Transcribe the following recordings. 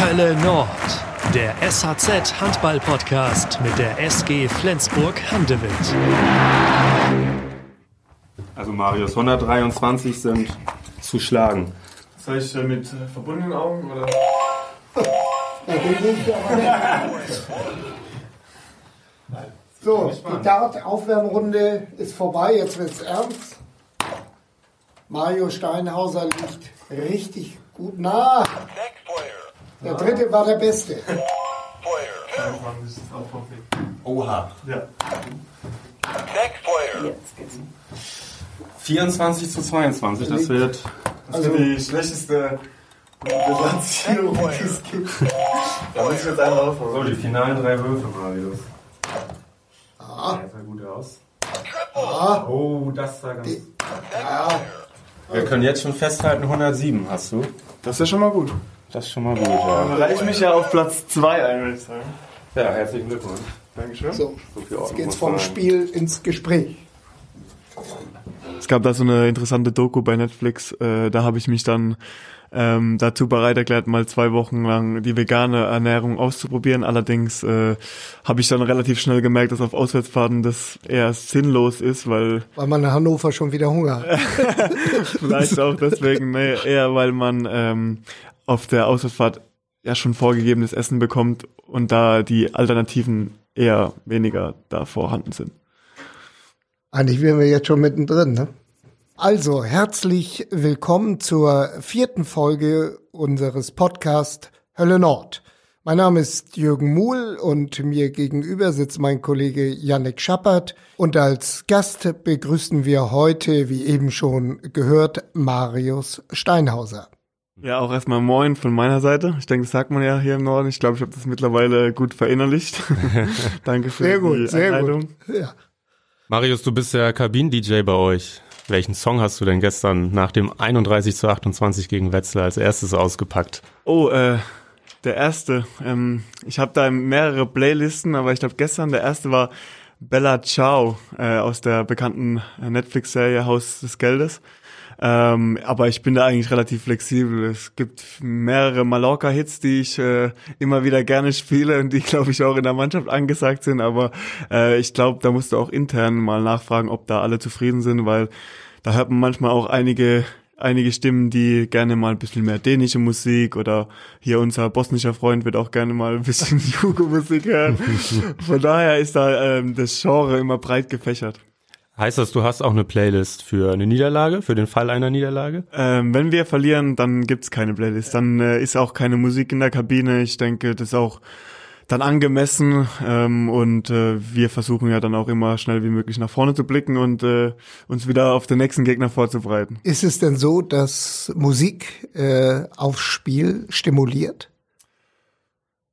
Hölle Nord, der SHZ Handball Podcast mit der SG Flensburg Handewitt. Also Marius, 123 sind zu schlagen. Soll ich äh, mit äh, verbundenen Augen oder? So, die Dart-Aufwärmrunde ist vorbei, jetzt wird's ernst. Mario Steinhauser liegt richtig gut nah. Der dritte war der Beste. Oha. Ja. 24 zu 22, das wird. Das ist die schlechteste Bilanzierung, die es gibt. Da muss ich jetzt einen So, rausholen. die finalen drei Würfe, Marius. Ah, Das sah gut aus. ah, Oh, das sah ganz. ja. Wir können jetzt schon festhalten, 107 hast du. Das ist ja schon mal gut. Das ist schon mal gut, Dann ja. reiche ich mich ja auf Platz 2 ein, würde ich sagen. Ja, herzlichen Glückwunsch. Dankeschön. So, jetzt geht's vom. Spiel ins Gespräch. Es gab da so eine interessante Doku bei Netflix, äh, da habe ich mich dann ähm, dazu bereit erklärt, mal zwei Wochen lang die vegane Ernährung auszuprobieren. Allerdings äh, habe ich dann relativ schnell gemerkt, dass auf Auswärtsfahrten das eher sinnlos ist, weil Weil man in Hannover schon wieder Hunger hat. vielleicht auch deswegen, nee, eher weil man ähm, auf der Auswärtsfahrt ja schon vorgegebenes Essen bekommt und da die Alternativen eher weniger da vorhanden sind. Eigentlich wären wir jetzt schon mittendrin, ne? Also, herzlich willkommen zur vierten Folge unseres Podcasts Hölle Nord. Mein Name ist Jürgen Muhl und mir gegenüber sitzt mein Kollege Yannick Schappert und als Gast begrüßen wir heute, wie eben schon gehört, Marius Steinhauser. Ja, auch erstmal Moin von meiner Seite. Ich denke, das sagt man ja hier im Norden. Ich glaube, ich habe das mittlerweile gut verinnerlicht. Danke für Sehr gut, die sehr Einleitung. gut. Ja. Marius, du bist ja Kabinen-DJ bei euch. Welchen Song hast du denn gestern nach dem 31 zu 28 gegen Wetzlar als erstes ausgepackt? Oh, äh, der erste. Ähm, ich habe da mehrere Playlisten, aber ich glaube, gestern der erste war Bella Ciao äh, aus der bekannten Netflix-Serie Haus des Geldes. Ähm, aber ich bin da eigentlich relativ flexibel. Es gibt mehrere Mallorca-Hits, die ich äh, immer wieder gerne spiele und die, glaube ich, auch in der Mannschaft angesagt sind. Aber äh, ich glaube, da musst du auch intern mal nachfragen, ob da alle zufrieden sind, weil da hört man manchmal auch einige einige Stimmen, die gerne mal ein bisschen mehr dänische Musik oder hier unser bosnischer Freund wird auch gerne mal ein bisschen Jugo-Musik hören. Von daher ist da ähm, das Genre immer breit gefächert. Heißt das, du hast auch eine Playlist für eine Niederlage, für den Fall einer Niederlage? Ähm, wenn wir verlieren, dann gibt's keine Playlist. Dann äh, ist auch keine Musik in der Kabine. Ich denke, das ist auch dann angemessen ähm, und äh, wir versuchen ja dann auch immer schnell wie möglich nach vorne zu blicken und äh, uns wieder auf den nächsten Gegner vorzubereiten. Ist es denn so, dass Musik äh, aufs Spiel stimuliert?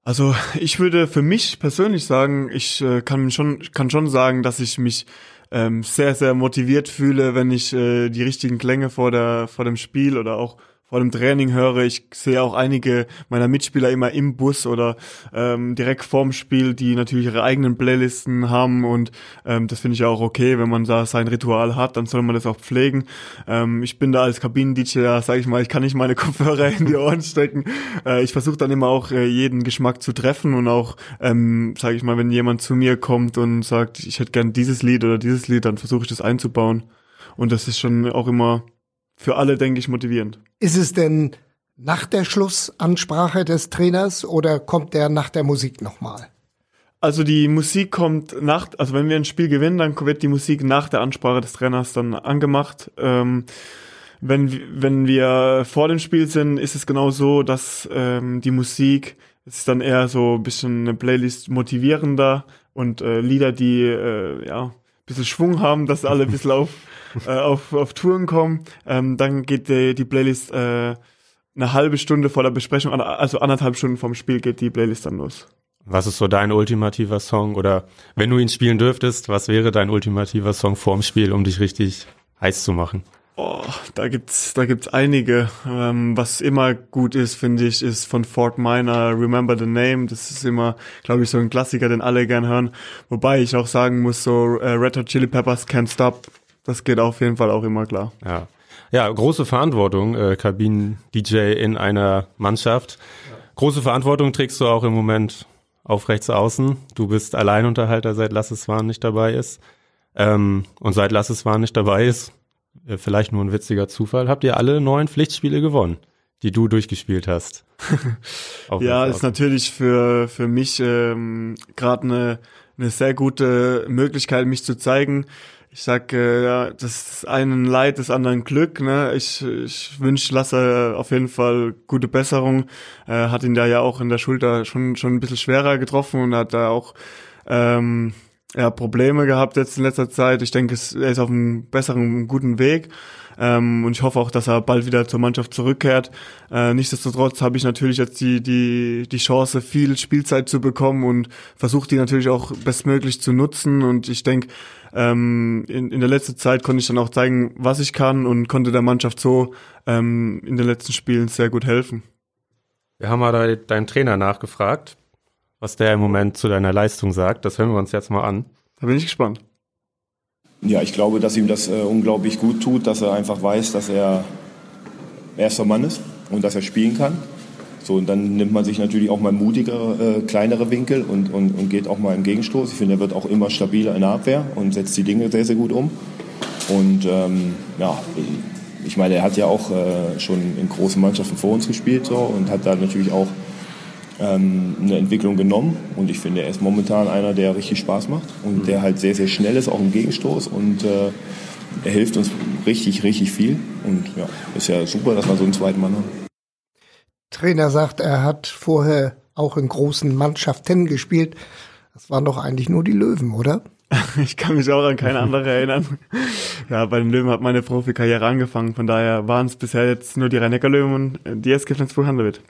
Also ich würde für mich persönlich sagen, ich äh, kann schon kann schon sagen, dass ich mich ähm, sehr sehr motiviert fühle, wenn ich äh, die richtigen Klänge vor der vor dem Spiel oder auch vor dem Training höre. Ich sehe auch einige meiner Mitspieler immer im Bus oder ähm, direkt vorm Spiel, die natürlich ihre eigenen Playlisten haben und ähm, das finde ich auch okay, wenn man da sein Ritual hat, dann soll man das auch pflegen. Ähm, ich bin da als Kabinen-DJ, ja, sag ich mal, ich kann nicht meine Kopfhörer in die Ohren stecken. Äh, ich versuche dann immer auch äh, jeden Geschmack zu treffen und auch, ähm, sage ich mal, wenn jemand zu mir kommt und sagt, ich hätte gern dieses Lied oder dieses Lied, dann versuche ich das einzubauen und das ist schon auch immer für alle, denke ich, motivierend. Ist es denn nach der Schlussansprache des Trainers oder kommt der nach der Musik nochmal? Also die Musik kommt nach, also wenn wir ein Spiel gewinnen, dann wird die Musik nach der Ansprache des Trainers dann angemacht. Ähm, wenn, wir- wenn wir vor dem Spiel sind, ist es genau so, dass ähm, die Musik es ist dann eher so ein bisschen eine Playlist motivierender und äh, Lieder, die äh, ja bisschen Schwung haben, dass alle ein bisschen auf, äh, auf, auf Touren kommen. Ähm, dann geht die, die Playlist äh, eine halbe Stunde vor der Besprechung, also anderthalb Stunden vorm Spiel geht die Playlist dann los. Was ist so dein ultimativer Song? Oder wenn du ihn spielen dürftest, was wäre dein ultimativer Song vorm Spiel, um dich richtig heiß zu machen? Oh, da gibt's, da gibt's einige. Ähm, was immer gut ist, finde ich, ist von Fort Minor Remember the Name. Das ist immer, glaube ich, so ein Klassiker, den alle gern hören. Wobei ich auch sagen muss, so äh, Red Hot Chili Peppers Can't Stop. Das geht auf jeden Fall auch immer klar. Ja, ja große Verantwortung, äh, Kabinen-DJ in einer Mannschaft. Große Verantwortung trägst du auch im Moment auf rechts außen. Du bist Alleinunterhalter, seit Lasseswahn nicht dabei ist. Ähm, und seit Lasseswahn nicht dabei ist, vielleicht nur ein witziger Zufall, habt ihr alle neun Pflichtspiele gewonnen, die du durchgespielt hast. ja, ist natürlich für, für mich ähm, gerade eine, eine sehr gute Möglichkeit, mich zu zeigen. Ich sag, äh, ja, das einen Leid, des anderen Glück. Ne? Ich, ich wünsche Lasse auf jeden Fall gute Besserung. Äh, hat ihn da ja auch in der Schulter schon schon ein bisschen schwerer getroffen und hat da auch ähm, ja, Probleme gehabt jetzt in letzter Zeit. Ich denke, er ist auf einem besseren, guten Weg. Ähm, und ich hoffe auch, dass er bald wieder zur Mannschaft zurückkehrt. Äh, nichtsdestotrotz habe ich natürlich jetzt die, die, die Chance, viel Spielzeit zu bekommen und versuche die natürlich auch bestmöglich zu nutzen. Und ich denke, ähm, in, in der letzten Zeit konnte ich dann auch zeigen, was ich kann und konnte der Mannschaft so ähm, in den letzten Spielen sehr gut helfen. Wir haben mal deinen Trainer nachgefragt was der im Moment zu deiner Leistung sagt. Das hören wir uns jetzt mal an. Da bin ich gespannt. Ja, ich glaube, dass ihm das äh, unglaublich gut tut, dass er einfach weiß, dass er erster Mann ist und dass er spielen kann. So, und dann nimmt man sich natürlich auch mal mutigere, äh, kleinere Winkel und, und, und geht auch mal im Gegenstoß. Ich finde, er wird auch immer stabiler in der Abwehr und setzt die Dinge sehr, sehr gut um. Und ähm, ja, ich meine, er hat ja auch äh, schon in großen Mannschaften vor uns gespielt so, und hat da natürlich auch ähm, eine Entwicklung genommen und ich finde, er ist momentan einer, der richtig Spaß macht und mhm. der halt sehr, sehr schnell ist, auch im Gegenstoß und äh, er hilft uns richtig, richtig viel und ja, ist ja super, dass wir so einen zweiten Mann haben. Trainer sagt, er hat vorher auch in großen Mannschaften gespielt. Das waren doch eigentlich nur die Löwen, oder? Ich kann mich auch an keine andere erinnern. Ja, bei den Löwen hat meine Profikarriere angefangen. Von daher waren es bisher jetzt nur die rhein löwen und die SG Flensburg-Handewitt.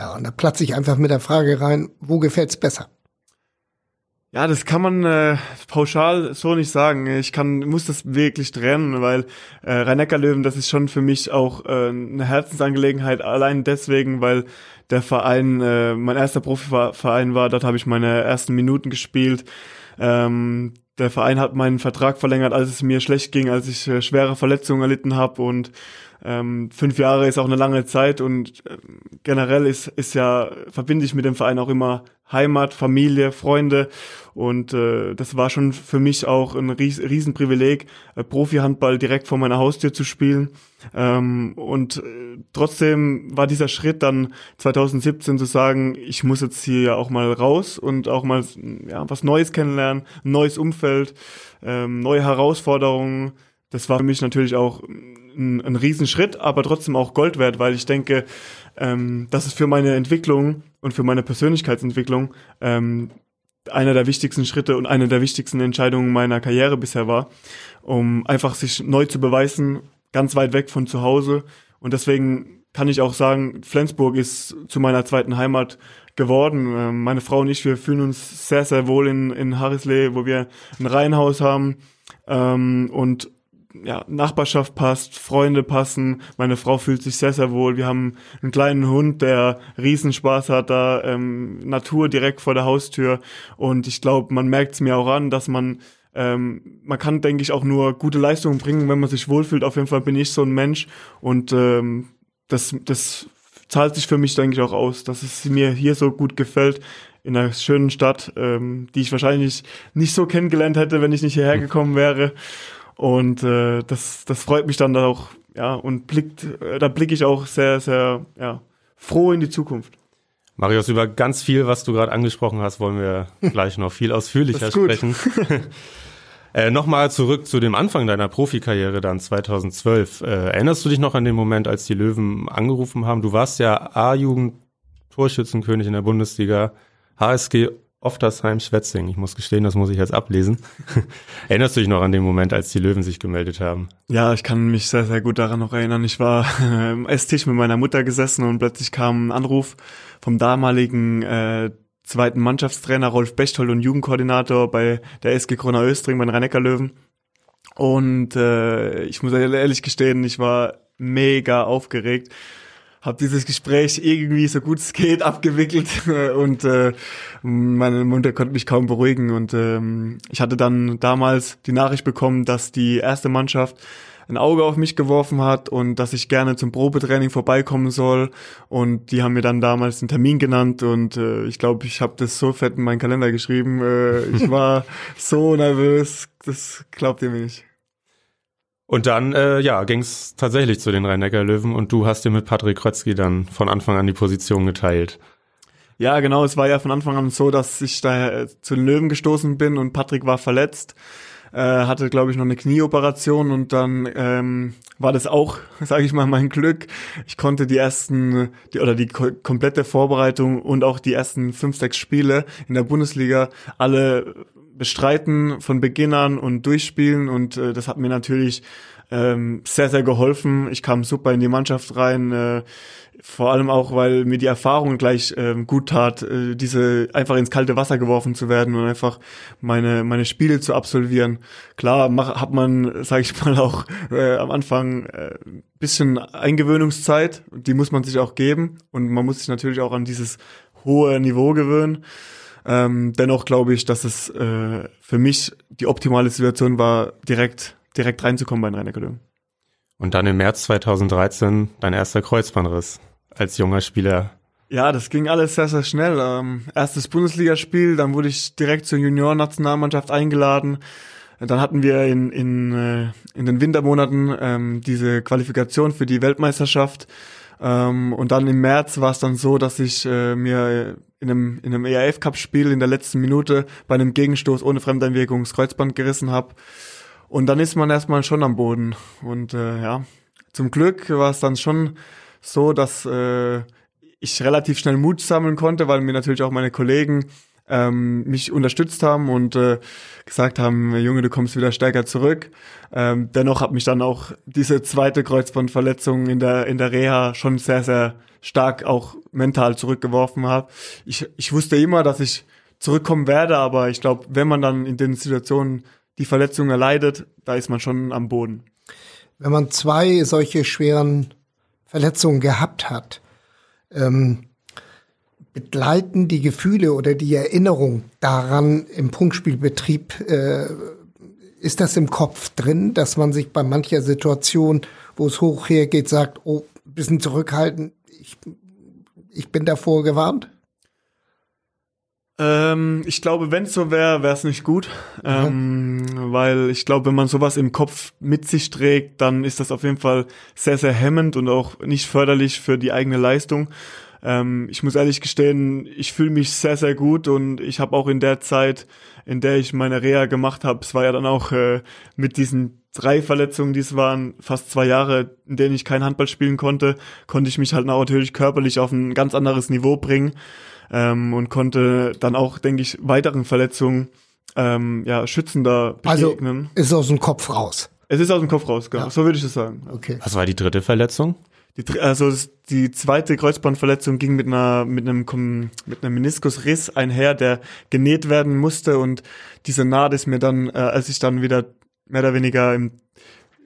Ja, und da platze ich einfach mit der Frage rein, wo gefällt's besser? Ja, das kann man äh, pauschal so nicht sagen. Ich kann muss das wirklich trennen, weil äh, Rhein-Neckar-Löwen, das ist schon für mich auch äh, eine Herzensangelegenheit. Allein deswegen, weil der Verein äh, mein erster Profiverein war. Dort habe ich meine ersten Minuten gespielt. Ähm, der Verein hat meinen Vertrag verlängert, als es mir schlecht ging, als ich äh, schwere Verletzungen erlitten habe und ähm, fünf Jahre ist auch eine lange Zeit und äh, generell ist, ist ja, verbinde ich mit dem Verein auch immer Heimat, Familie, Freunde und äh, das war schon für mich auch ein ries Riesenprivileg, äh, Profi-Handball direkt vor meiner Haustür zu spielen. Ähm, und äh, trotzdem war dieser Schritt dann 2017 zu sagen, ich muss jetzt hier ja auch mal raus und auch mal ja, was Neues kennenlernen, neues Umfeld, ähm, neue Herausforderungen, das war für mich natürlich auch ein, ein Riesenschritt, aber trotzdem auch Gold wert, weil ich denke, ähm, dass es für meine Entwicklung und für meine Persönlichkeitsentwicklung ähm, einer der wichtigsten Schritte und eine der wichtigsten Entscheidungen meiner Karriere bisher war, um einfach sich neu zu beweisen, ganz weit weg von zu Hause. Und deswegen kann ich auch sagen, Flensburg ist zu meiner zweiten Heimat geworden. Ähm, meine Frau und ich, wir fühlen uns sehr, sehr wohl in, in Harrisley, wo wir ein Reihenhaus haben. Ähm, und ja, Nachbarschaft passt, Freunde passen, meine Frau fühlt sich sehr, sehr wohl. Wir haben einen kleinen Hund, der Riesenspaß hat da, ähm, Natur direkt vor der Haustür. Und ich glaube, man merkt es mir auch an, dass man ähm, man kann, denke ich, auch nur gute Leistungen bringen, wenn man sich wohlfühlt. Auf jeden Fall bin ich so ein Mensch und ähm, das, das zahlt sich für mich, denke ich, auch aus, dass es mir hier so gut gefällt in einer schönen Stadt, ähm, die ich wahrscheinlich nicht so kennengelernt hätte, wenn ich nicht hierher gekommen wäre. Und äh, das, das freut mich dann auch, ja, und blickt, äh, da blicke ich auch sehr, sehr, ja, froh in die Zukunft. Marius, über ganz viel, was du gerade angesprochen hast, wollen wir gleich noch viel ausführlicher sprechen. äh, Nochmal zurück zu dem Anfang deiner Profikarriere dann 2012. Äh, erinnerst du dich noch an den Moment, als die Löwen angerufen haben? Du warst ja A-Jugend Torschützenkönig in der Bundesliga, HSG Oftersheim-Schwetzing. Ich muss gestehen, das muss ich jetzt ablesen. Erinnerst du dich noch an den Moment, als die Löwen sich gemeldet haben? Ja, ich kann mich sehr, sehr gut daran noch erinnern. Ich war im Esstisch mit meiner Mutter gesessen und plötzlich kam ein Anruf vom damaligen äh, zweiten Mannschaftstrainer Rolf Bechtold und Jugendkoordinator bei der SG Krona Östring bei den rhein löwen Und äh, ich muss ehrlich gestehen, ich war mega aufgeregt habe dieses Gespräch irgendwie so gut es geht abgewickelt und äh, meine Mutter konnte mich kaum beruhigen und ähm, ich hatte dann damals die Nachricht bekommen, dass die erste Mannschaft ein Auge auf mich geworfen hat und dass ich gerne zum Probetraining vorbeikommen soll. Und die haben mir dann damals einen Termin genannt und äh, ich glaube, ich habe das so fett in meinen Kalender geschrieben. Äh, ich war so nervös, das glaubt ihr mir nicht. Und dann, äh, ja, ging es tatsächlich zu den Rhein-Neckar-Löwen und du hast dir mit Patrick Krötzky dann von Anfang an die Position geteilt. Ja, genau. Es war ja von Anfang an so, dass ich da äh, zu den Löwen gestoßen bin und Patrick war verletzt. Äh, hatte, glaube ich, noch eine Knieoperation und dann ähm, war das auch, sage ich mal, mein Glück. Ich konnte die ersten die, oder die ko komplette Vorbereitung und auch die ersten fünf, sechs Spiele in der Bundesliga alle bestreiten von Beginn an und durchspielen und äh, das hat mir natürlich ähm, sehr, sehr geholfen. Ich kam super in die Mannschaft rein, äh, vor allem auch, weil mir die Erfahrung gleich ähm, gut tat, äh, diese einfach ins kalte Wasser geworfen zu werden und einfach meine meine Spiele zu absolvieren. Klar, mach, hat man, sage ich mal, auch äh, am Anfang äh, bisschen Eingewöhnungszeit, die muss man sich auch geben und man muss sich natürlich auch an dieses hohe Niveau gewöhnen. Ähm, dennoch glaube ich, dass es äh, für mich die optimale Situation war, direkt, direkt reinzukommen bei den rhein Und dann im März 2013 dein erster Kreuzbandriss als junger Spieler. Ja, das ging alles sehr, sehr schnell. Ähm, erstes Bundesligaspiel, dann wurde ich direkt zur Juniorennationalmannschaft eingeladen. Dann hatten wir in, in, äh, in den Wintermonaten ähm, diese Qualifikation für die Weltmeisterschaft. Ähm, und dann im März war es dann so, dass ich äh, mir in einem, in einem ERF-Cup-Spiel in der letzten Minute bei einem Gegenstoß ohne Fremdeinwirkung das Kreuzband gerissen habe. Und dann ist man erstmal schon am Boden. Und äh, ja, zum Glück war es dann schon so, dass äh, ich relativ schnell Mut sammeln konnte, weil mir natürlich auch meine Kollegen ähm, mich unterstützt haben und äh, gesagt haben, Junge, du kommst wieder stärker zurück. Ähm, dennoch hat mich dann auch diese zweite Kreuzbandverletzung in der in der Reha schon sehr sehr stark auch mental zurückgeworfen habe. Ich ich wusste immer, dass ich zurückkommen werde, aber ich glaube, wenn man dann in den Situationen die Verletzung erleidet, da ist man schon am Boden. Wenn man zwei solche schweren Verletzungen gehabt hat, ähm, begleiten die Gefühle oder die Erinnerung daran im Punktspielbetrieb, äh, ist das im Kopf drin, dass man sich bei mancher Situation, wo es hoch hergeht, sagt, oh, bisschen zurückhalten, ich, ich bin davor gewarnt? Ähm, ich glaube, wenn es so wäre, wäre es nicht gut. Ähm, weil ich glaube, wenn man sowas im Kopf mit sich trägt, dann ist das auf jeden Fall sehr, sehr hemmend und auch nicht förderlich für die eigene Leistung. Ähm, ich muss ehrlich gestehen, ich fühle mich sehr, sehr gut und ich habe auch in der Zeit, in der ich meine Reha gemacht habe, es war ja dann auch äh, mit diesen drei Verletzungen, die es waren, fast zwei Jahre, in denen ich kein Handball spielen konnte, konnte ich mich halt natürlich körperlich auf ein ganz anderes Niveau bringen ähm, und konnte dann auch, denke ich, weiteren Verletzungen ähm, ja, schützender also begegnen. Also ist aus dem Kopf raus. Es ist aus dem Kopf raus, genau. Ja. So würde ich es sagen. Okay. Was war die dritte Verletzung? Die, also die zweite Kreuzbandverletzung ging mit einer mit einem mit einem Meniskusriss einher, der genäht werden musste und diese Naht ist mir dann, äh, als ich dann wieder mehr oder weniger im,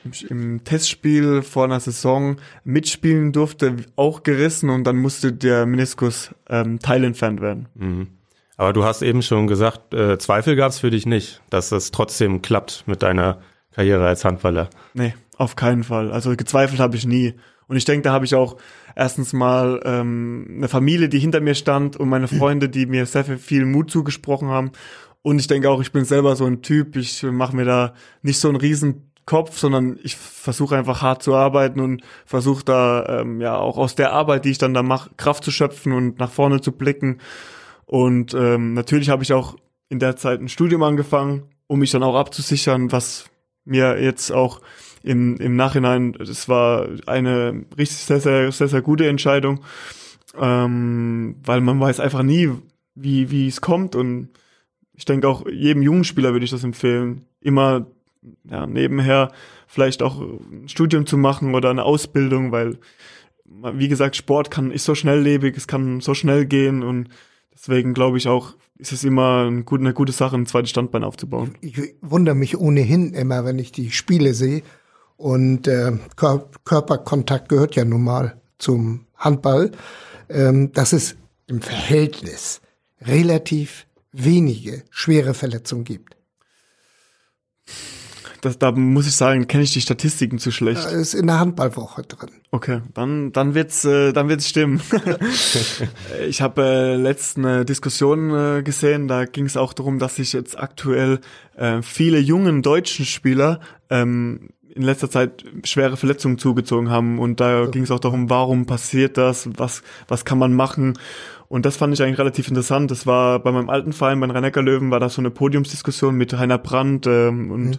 im, im Testspiel vor einer Saison mitspielen durfte, auch gerissen und dann musste der Meniskus ähm, teilentfernt werden. Mhm. Aber du hast eben schon gesagt, äh, Zweifel gab es für dich nicht, dass das trotzdem klappt mit deiner Karriere als Handballer. Nee, auf keinen Fall. Also gezweifelt habe ich nie. Und ich denke, da habe ich auch erstens mal ähm, eine Familie, die hinter mir stand und meine Freunde, die mir sehr viel Mut zugesprochen haben. Und ich denke auch, ich bin selber so ein Typ, ich mache mir da nicht so einen riesen Kopf, sondern ich versuche einfach hart zu arbeiten und versuche da ähm, ja auch aus der Arbeit, die ich dann da mache, Kraft zu schöpfen und nach vorne zu blicken. Und ähm, natürlich habe ich auch in der Zeit ein Studium angefangen, um mich dann auch abzusichern, was mir jetzt auch im, im Nachhinein, es war eine richtig sehr, sehr, sehr, sehr gute Entscheidung, ähm, weil man weiß einfach nie, wie, wie es kommt. Und ich denke auch jedem jungen Spieler würde ich das empfehlen, immer ja, nebenher vielleicht auch ein Studium zu machen oder eine Ausbildung, weil wie gesagt, Sport kann ist so schnelllebig, es kann so schnell gehen. Und deswegen glaube ich auch, ist es immer eine gute, eine gute Sache, ein zweites Standbein aufzubauen. Ich, ich wundere mich ohnehin immer, wenn ich die Spiele sehe und äh, Kör Körperkontakt gehört ja nun mal zum Handball, ähm, dass es im Verhältnis relativ wenige schwere Verletzungen gibt. das, da muss ich sagen, kenne ich die Statistiken zu schlecht. Ist in der Handballwoche drin. Okay, dann dann wird's äh, dann wird's stimmen. ich habe äh, letzte Diskussion äh, gesehen, da ging es auch darum, dass sich jetzt aktuell äh, viele jungen deutschen Spieler ähm, in letzter Zeit schwere Verletzungen zugezogen haben und da ging es auch darum, warum passiert das, was was kann man machen und das fand ich eigentlich relativ interessant. Das war bei meinem alten Verein, bei rhein löwen war das so eine Podiumsdiskussion mit Heiner Brandt ähm, und mhm.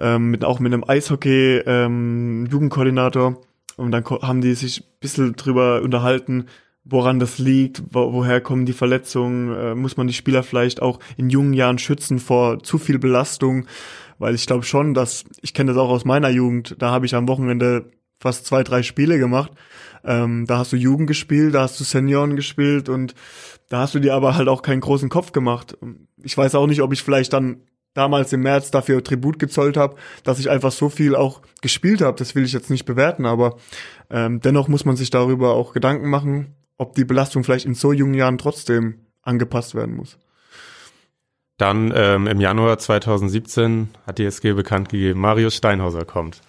ähm, mit, auch mit einem Eishockey-Jugendkoordinator. Ähm, und dann haben die sich ein bisschen drüber unterhalten, woran das liegt, wo, woher kommen die Verletzungen, äh, muss man die Spieler vielleicht auch in jungen Jahren schützen vor zu viel Belastung, weil ich glaube schon, dass, ich kenne das auch aus meiner Jugend, da habe ich am Wochenende fast zwei, drei Spiele gemacht ähm, da hast du Jugend gespielt, da hast du Senioren gespielt und da hast du dir aber halt auch keinen großen Kopf gemacht. Ich weiß auch nicht, ob ich vielleicht dann damals im März dafür Tribut gezollt habe, dass ich einfach so viel auch gespielt habe. Das will ich jetzt nicht bewerten, aber ähm, dennoch muss man sich darüber auch Gedanken machen, ob die Belastung vielleicht in so jungen Jahren trotzdem angepasst werden muss. Dann ähm, im Januar 2017 hat die SG bekannt gegeben, Marius Steinhauser kommt.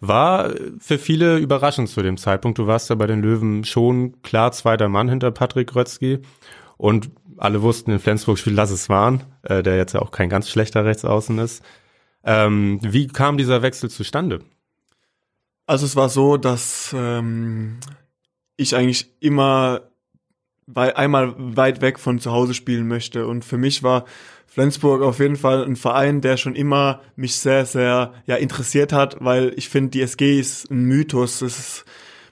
War für viele überraschend zu dem Zeitpunkt. Du warst ja bei den Löwen schon klar zweiter Mann hinter Patrick Rötzky. Und alle wussten in Flensburg spielt Lasse Wahn, äh, der jetzt ja auch kein ganz schlechter Rechtsaußen ist. Ähm, wie kam dieser Wechsel zustande? Also es war so, dass ähm, ich eigentlich immer wei einmal weit weg von zu Hause spielen möchte. Und für mich war Flensburg auf jeden Fall ein Verein, der schon immer mich sehr, sehr ja, interessiert hat, weil ich finde, die SG ist ein Mythos. Es ist,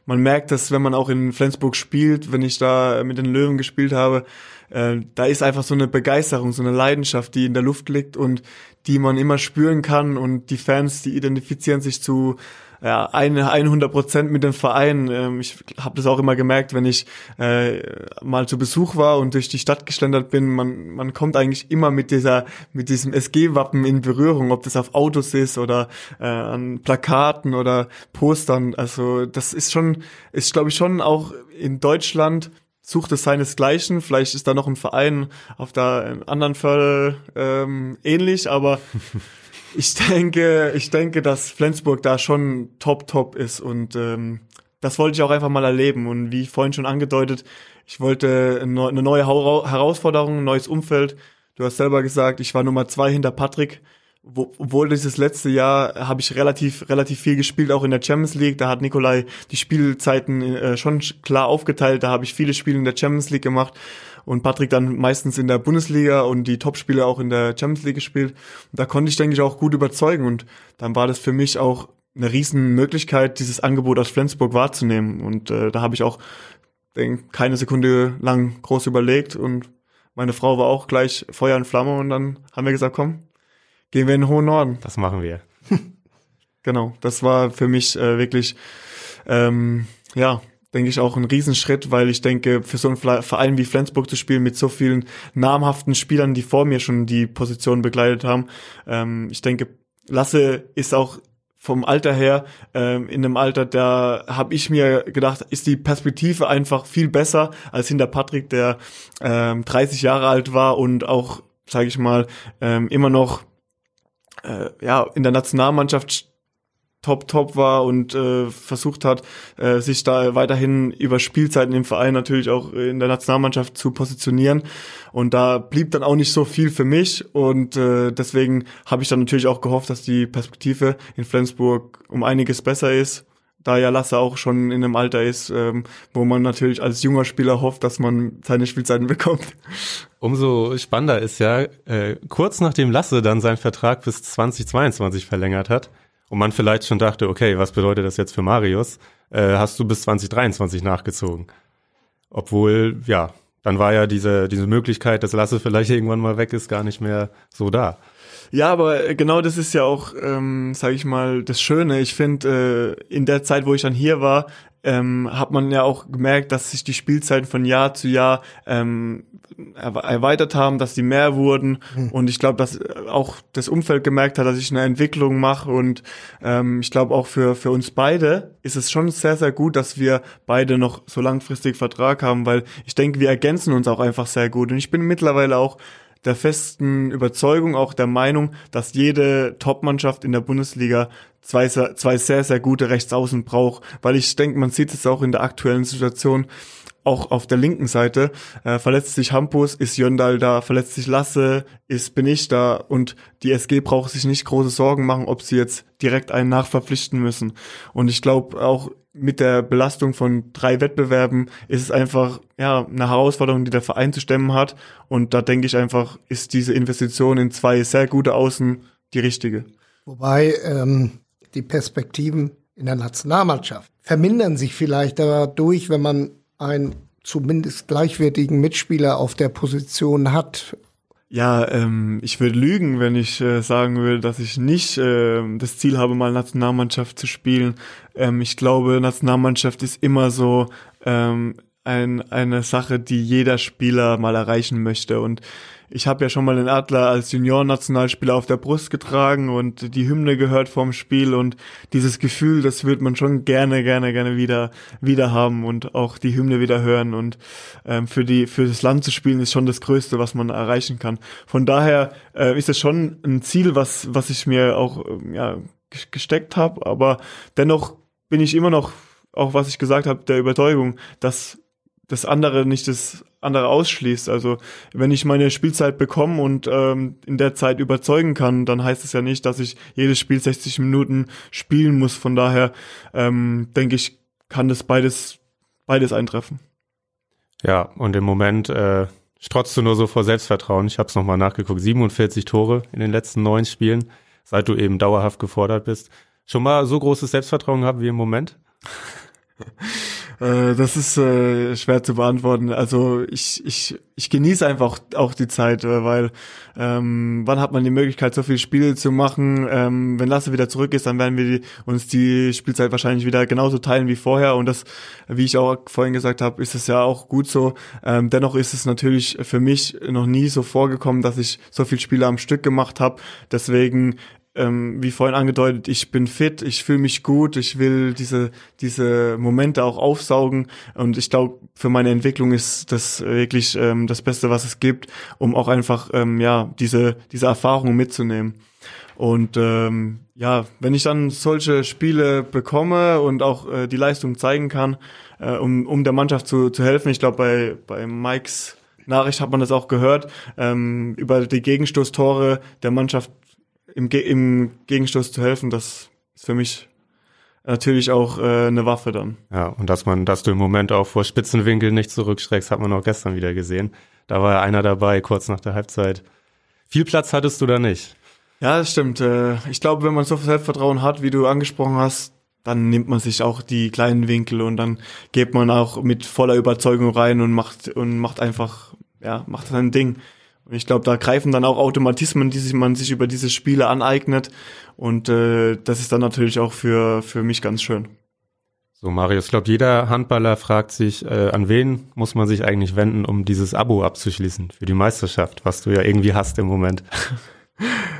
man merkt das, wenn man auch in Flensburg spielt, wenn ich da mit den Löwen gespielt habe, äh, da ist einfach so eine Begeisterung, so eine Leidenschaft, die in der Luft liegt und die man immer spüren kann und die Fans, die identifizieren sich zu ja, eine 100 Prozent mit dem Verein. Ähm, ich habe das auch immer gemerkt, wenn ich äh, mal zu Besuch war und durch die Stadt geschlendert bin. Man, man kommt eigentlich immer mit dieser, mit diesem SG-Wappen in Berührung, ob das auf Autos ist oder äh, an Plakaten oder Postern. Also das ist schon, ist glaube ich schon auch in Deutschland sucht es seinesgleichen. Vielleicht ist da noch ein Verein auf der anderen Fall ähm, ähnlich, aber Ich denke, ich denke, dass Flensburg da schon top, top ist und ähm, das wollte ich auch einfach mal erleben. Und wie vorhin schon angedeutet, ich wollte eine neue Herausforderung, ein neues Umfeld. Du hast selber gesagt, ich war Nummer zwei hinter Patrick. Obwohl dieses letzte Jahr habe ich relativ relativ viel gespielt, auch in der Champions League. Da hat Nikolai die Spielzeiten äh, schon klar aufgeteilt. Da habe ich viele Spiele in der Champions League gemacht und Patrick dann meistens in der Bundesliga und die Topspiele auch in der Champions League gespielt. Und da konnte ich, denke ich, auch gut überzeugen und dann war das für mich auch eine riesen Möglichkeit, dieses Angebot aus Flensburg wahrzunehmen. Und äh, da habe ich auch denk, keine Sekunde lang groß überlegt und meine Frau war auch gleich Feuer und Flamme und dann haben wir gesagt, komm, gehen wir in den hohen Norden. Das machen wir. genau, das war für mich äh, wirklich ähm, ja denke ich, auch ein Riesenschritt, weil ich denke, für so einen Verein wie Flensburg zu spielen mit so vielen namhaften Spielern, die vor mir schon die Position begleitet haben, ähm, ich denke, Lasse ist auch vom Alter her, ähm, in einem Alter, da habe ich mir gedacht, ist die Perspektive einfach viel besser als hinter Patrick, der ähm, 30 Jahre alt war und auch, sage ich mal, ähm, immer noch äh, ja in der Nationalmannschaft top, top war und äh, versucht hat, äh, sich da weiterhin über Spielzeiten im Verein natürlich auch in der Nationalmannschaft zu positionieren. Und da blieb dann auch nicht so viel für mich. Und äh, deswegen habe ich dann natürlich auch gehofft, dass die Perspektive in Flensburg um einiges besser ist. Da ja Lasse auch schon in einem Alter ist, ähm, wo man natürlich als junger Spieler hofft, dass man seine Spielzeiten bekommt. Umso spannender ist ja, äh, kurz nachdem Lasse dann seinen Vertrag bis 2022 verlängert hat, und man vielleicht schon dachte, okay, was bedeutet das jetzt für Marius, äh, hast du bis 2023 nachgezogen. Obwohl, ja, dann war ja diese, diese Möglichkeit, dass Lasse vielleicht irgendwann mal weg ist, gar nicht mehr so da. Ja, aber genau das ist ja auch, ähm, sage ich mal, das Schöne. Ich finde, äh, in der Zeit, wo ich dann hier war, ähm, hat man ja auch gemerkt, dass sich die Spielzeiten von Jahr zu Jahr ähm, erweitert haben, dass die mehr wurden. Mhm. und ich glaube, dass auch das Umfeld gemerkt hat, dass ich eine Entwicklung mache. Und ähm, ich glaube auch für für uns beide ist es schon sehr sehr gut, dass wir beide noch so langfristig Vertrag haben, weil ich denke, wir ergänzen uns auch einfach sehr gut. Und ich bin mittlerweile auch der festen Überzeugung, auch der Meinung, dass jede Top-Mannschaft in der Bundesliga zwei, zwei sehr, sehr gute Rechtsaußen braucht, weil ich denke, man sieht es auch in der aktuellen Situation, auch auf der linken Seite. Äh, verletzt sich Hampus, ist Jöndal da, verletzt sich Lasse, ist bin ich da und die SG braucht sich nicht große Sorgen machen, ob sie jetzt direkt einen nachverpflichten müssen. Und ich glaube auch mit der Belastung von drei Wettbewerben ist es einfach ja eine Herausforderung, die der Verein zu stemmen hat. Und da denke ich einfach, ist diese Investition in zwei sehr gute Außen die richtige. Wobei ähm, die Perspektiven in der Nationalmannschaft vermindern sich vielleicht dadurch, wenn man einen zumindest gleichwertigen Mitspieler auf der Position hat. Ja, ähm, ich würde lügen, wenn ich äh, sagen würde, dass ich nicht äh, das Ziel habe, mal Nationalmannschaft zu spielen. Ähm, ich glaube, Nationalmannschaft ist immer so ähm, ein, eine Sache, die jeder Spieler mal erreichen möchte. Und ich habe ja schon mal den Adler als Junior-Nationalspieler auf der Brust getragen und die Hymne gehört vorm Spiel und dieses Gefühl, das wird man schon gerne, gerne, gerne wieder, wieder haben und auch die Hymne wieder hören und ähm, für die, für das Land zu spielen ist schon das Größte, was man erreichen kann. Von daher äh, ist es schon ein Ziel, was, was ich mir auch äh, ja, gesteckt habe, aber dennoch bin ich immer noch, auch was ich gesagt habe, der Überzeugung, dass das andere nicht das andere ausschließt. Also wenn ich meine Spielzeit bekomme und ähm, in der Zeit überzeugen kann, dann heißt es ja nicht, dass ich jedes Spiel 60 Minuten spielen muss. Von daher ähm, denke ich, kann das beides beides eintreffen. Ja, und im Moment äh, strotzt du nur so vor Selbstvertrauen. Ich habe es nochmal nachgeguckt. 47 Tore in den letzten neun Spielen, seit du eben dauerhaft gefordert bist. Schon mal so großes Selbstvertrauen gehabt wie im Moment? Äh, das ist äh, schwer zu beantworten. Also ich, ich, ich genieße einfach auch die Zeit, äh, weil ähm, wann hat man die Möglichkeit, so viele Spiele zu machen? Ähm, wenn Lasse wieder zurück ist, dann werden wir die, uns die Spielzeit wahrscheinlich wieder genauso teilen wie vorher. Und das, wie ich auch vorhin gesagt habe, ist es ja auch gut so. Ähm, dennoch ist es natürlich für mich noch nie so vorgekommen, dass ich so viele Spiele am Stück gemacht habe. Deswegen ähm, wie vorhin angedeutet, ich bin fit, ich fühle mich gut, ich will diese, diese Momente auch aufsaugen und ich glaube, für meine Entwicklung ist das wirklich ähm, das Beste, was es gibt, um auch einfach ähm, ja diese, diese Erfahrungen mitzunehmen. Und ähm, ja, wenn ich dann solche Spiele bekomme und auch äh, die Leistung zeigen kann, äh, um, um der Mannschaft zu, zu helfen, ich glaube bei, bei Mikes Nachricht hat man das auch gehört, ähm, über die Gegenstoßtore der Mannschaft im, Ge im Gegenstoß zu helfen, das ist für mich natürlich auch äh, eine Waffe dann. Ja, und dass man, dass du im Moment auch vor Spitzenwinkel nicht zurückschreckst, hat man auch gestern wieder gesehen. Da war ja einer dabei, kurz nach der Halbzeit. Viel Platz hattest du da nicht. Ja, das stimmt. Äh, ich glaube, wenn man so viel Selbstvertrauen hat, wie du angesprochen hast, dann nimmt man sich auch die kleinen Winkel und dann geht man auch mit voller Überzeugung rein und macht und macht einfach, ja, macht sein Ding. Und ich glaube, da greifen dann auch Automatismen, die sich, man sich über diese Spiele aneignet. Und äh, das ist dann natürlich auch für, für mich ganz schön. So, Marius, ich glaube, jeder Handballer fragt sich, äh, an wen muss man sich eigentlich wenden, um dieses Abo abzuschließen für die Meisterschaft, was du ja irgendwie hast im Moment.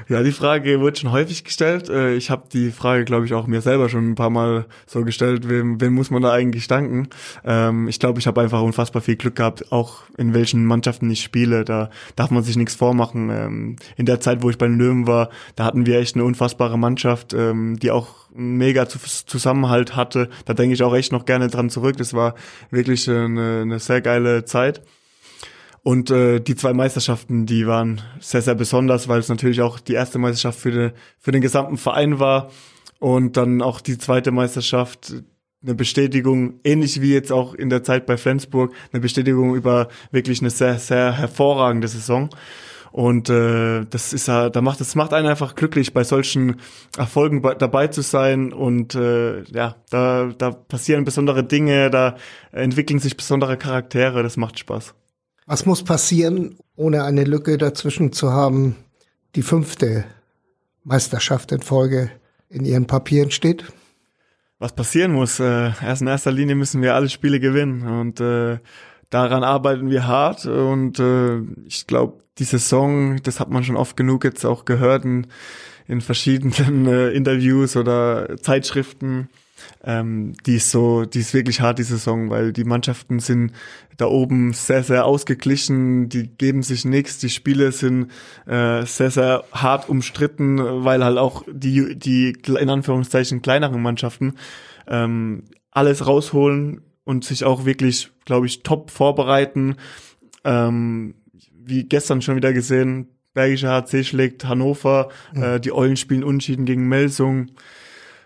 Ja, die Frage wurde schon häufig gestellt. Äh, ich habe die Frage, glaube ich, auch mir selber schon ein paar Mal so gestellt, wem, wem muss man da eigentlich danken? Ähm, ich glaube, ich habe einfach unfassbar viel Glück gehabt, auch in welchen Mannschaften ich spiele. Da darf man sich nichts vormachen. Ähm, in der Zeit, wo ich bei den Löwen war, da hatten wir echt eine unfassbare Mannschaft, ähm, die auch mega Zusammenhalt hatte. Da denke ich auch echt noch gerne dran zurück. Das war wirklich eine, eine sehr geile Zeit. Und äh, die zwei Meisterschaften, die waren sehr, sehr besonders, weil es natürlich auch die erste Meisterschaft für, de, für den gesamten Verein war. Und dann auch die zweite Meisterschaft, eine Bestätigung, ähnlich wie jetzt auch in der Zeit bei Flensburg, eine Bestätigung über wirklich eine sehr, sehr hervorragende Saison. Und äh, das ist ja, da macht das macht einen einfach glücklich, bei solchen Erfolgen bei, dabei zu sein. Und äh, ja, da, da passieren besondere Dinge, da entwickeln sich besondere Charaktere, das macht Spaß. Was muss passieren, ohne eine Lücke dazwischen zu haben, die fünfte Meisterschaft in Folge in ihren Papieren steht? Was passieren muss, äh, erst in erster Linie müssen wir alle Spiele gewinnen. Und äh, daran arbeiten wir hart. Und äh, ich glaube, die Saison, das hat man schon oft genug jetzt auch gehört in, in verschiedenen äh, Interviews oder Zeitschriften, ähm, die ist so, die ist wirklich hart, die Saison, weil die Mannschaften sind da oben sehr, sehr ausgeglichen, die geben sich nichts, die Spiele sind äh, sehr, sehr hart umstritten, weil halt auch die, die in Anführungszeichen kleineren Mannschaften ähm, alles rausholen und sich auch wirklich, glaube ich, top vorbereiten. Ähm, wie gestern schon wieder gesehen, Bergische HC schlägt Hannover, mhm. äh, die Eulen spielen Unschieden gegen Melsung.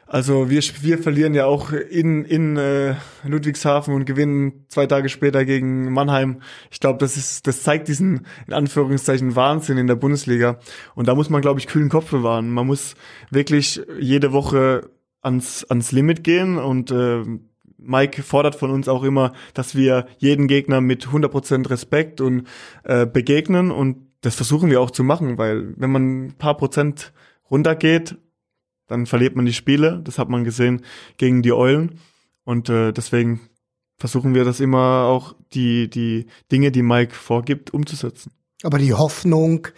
Also wir, wir verlieren ja auch in, in äh, Ludwigshafen und gewinnen zwei Tage später gegen Mannheim. Ich glaube, das ist, das zeigt diesen in Anführungszeichen Wahnsinn in der Bundesliga. Und da muss man, glaube ich, kühlen Kopf bewahren. Man muss wirklich jede Woche ans, ans Limit gehen und äh, Mike fordert von uns auch immer, dass wir jeden Gegner mit 100% Respekt und äh, begegnen und das versuchen wir auch zu machen, weil wenn man ein paar Prozent runtergeht, dann verliert man die Spiele. Das hat man gesehen gegen die Eulen. Und äh, deswegen versuchen wir das immer auch, die, die Dinge, die Mike vorgibt, umzusetzen. Aber die Hoffnung,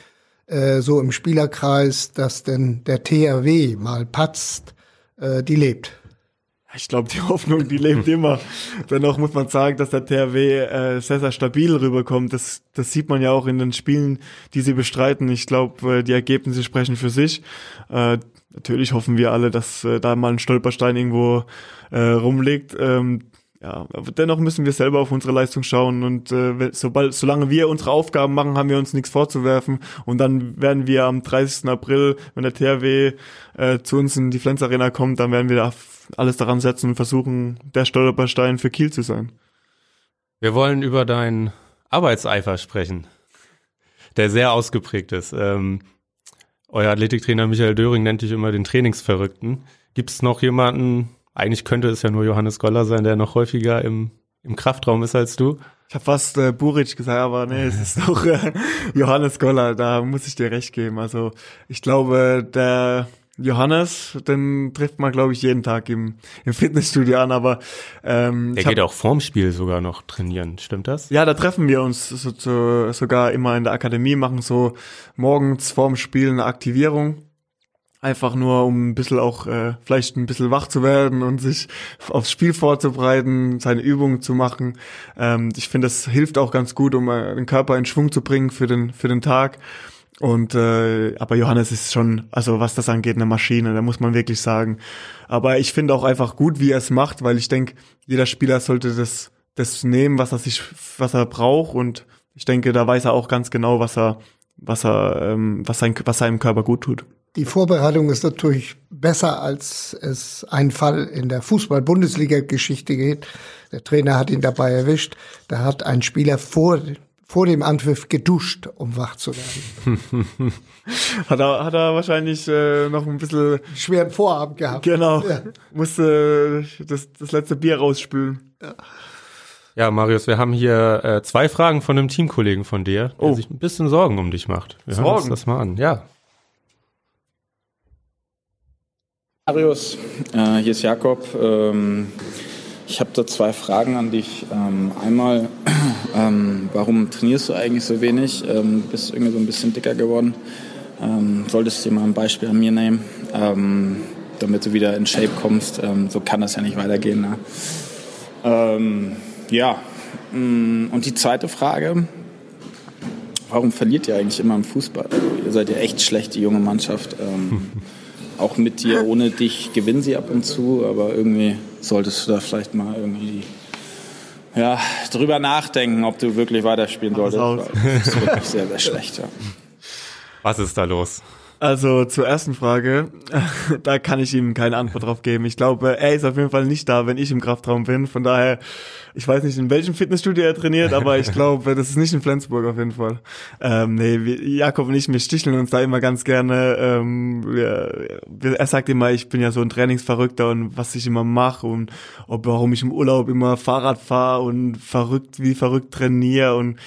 äh, so im Spielerkreis, dass denn der THW mal patzt, äh, die lebt. Ich glaube, die Hoffnung, die lebt immer. Dennoch muss man sagen, dass der THW äh, sehr, sehr stabil rüberkommt. Das, das sieht man ja auch in den Spielen, die sie bestreiten. Ich glaube, äh, die Ergebnisse sprechen für sich. Äh, natürlich hoffen wir alle, dass äh, da mal ein Stolperstein irgendwo äh, rumliegt. Ähm, ja, aber dennoch müssen wir selber auf unsere Leistung schauen und äh, sobald, solange wir unsere Aufgaben machen, haben wir uns nichts vorzuwerfen und dann werden wir am 30. April, wenn der THW äh, zu uns in die Flens Arena kommt, dann werden wir da alles daran setzen und versuchen, der Stolperstein für Kiel zu sein. Wir wollen über deinen Arbeitseifer sprechen, der sehr ausgeprägt ist. Ähm, euer Athletiktrainer Michael Döring nennt dich immer den Trainingsverrückten. Gibt es noch jemanden, eigentlich könnte es ja nur Johannes Goller sein, der noch häufiger im, im Kraftraum ist als du. Ich habe fast äh, Buric gesagt, aber nee, es ist doch äh, Johannes Goller, da muss ich dir recht geben. Also ich glaube, der Johannes, den trifft man, glaube ich, jeden Tag im, im Fitnessstudio an, aber ähm, Der geht hab, auch vorm Spiel sogar noch trainieren, stimmt das? Ja, da treffen wir uns so, so, sogar immer in der Akademie, machen so morgens vorm Spiel eine Aktivierung Einfach nur, um ein bisschen auch äh, vielleicht ein bisschen wach zu werden und sich aufs Spiel vorzubereiten, seine Übungen zu machen. Ähm, ich finde, das hilft auch ganz gut, um äh, den Körper in Schwung zu bringen für den für den Tag. Und äh, aber Johannes ist schon, also was das angeht, eine Maschine, da muss man wirklich sagen. Aber ich finde auch einfach gut, wie er es macht, weil ich denke, jeder Spieler sollte das das nehmen, was er sich, was er braucht. Und ich denke, da weiß er auch ganz genau, was er, was er, ähm, was sein, was seinem Körper gut tut. Die Vorbereitung ist natürlich besser, als es ein Fall in der Fußball-Bundesliga-Geschichte geht. Der Trainer hat ihn dabei erwischt. Da hat ein Spieler vor, vor dem Anpfiff geduscht, um wach zu werden. hat, er, hat er wahrscheinlich äh, noch ein bisschen schweren Vorabend gehabt. Genau. Ja. Musste das, das letzte Bier rausspülen. Ja. Ja, Marius, wir haben hier äh, zwei Fragen von einem Teamkollegen von dir, der oh. sich ein bisschen Sorgen um dich macht. Wir Sorgen? hören uns das mal an. Ja. Marius, äh, hier ist Jakob. Ähm, ich habe da zwei Fragen an dich. Ähm, einmal, ähm, warum trainierst du eigentlich so wenig? Ähm, bist irgendwie so ein bisschen dicker geworden. Ähm, solltest du dir mal ein Beispiel an mir nehmen, ähm, damit du wieder in Shape kommst. Ähm, so kann das ja nicht weitergehen. Ne? ja, mm, und die zweite Frage, warum verliert ihr eigentlich immer im Fußball? Ihr seid ja echt schlecht, die junge Mannschaft. auch mit dir, ohne dich gewinnen sie ab und zu, aber irgendwie solltest du da vielleicht mal irgendwie ja, drüber nachdenken, ob du wirklich weiterspielen solltest. Das ist wirklich sehr, sehr schlecht. Ja. Was ist da los? Also zur ersten Frage, da kann ich ihm keine Antwort drauf geben. Ich glaube, er ist auf jeden Fall nicht da, wenn ich im Kraftraum bin. Von daher, ich weiß nicht, in welchem Fitnessstudio er trainiert, aber ich glaube, das ist nicht in Flensburg auf jeden Fall. Ähm, nee, wir, Jakob und ich, wir sticheln uns da immer ganz gerne. Ähm, wir, er sagt immer, ich bin ja so ein Trainingsverrückter und was ich immer mache und ob warum ich im Urlaub immer Fahrrad fahre und verrückt wie verrückt trainiere und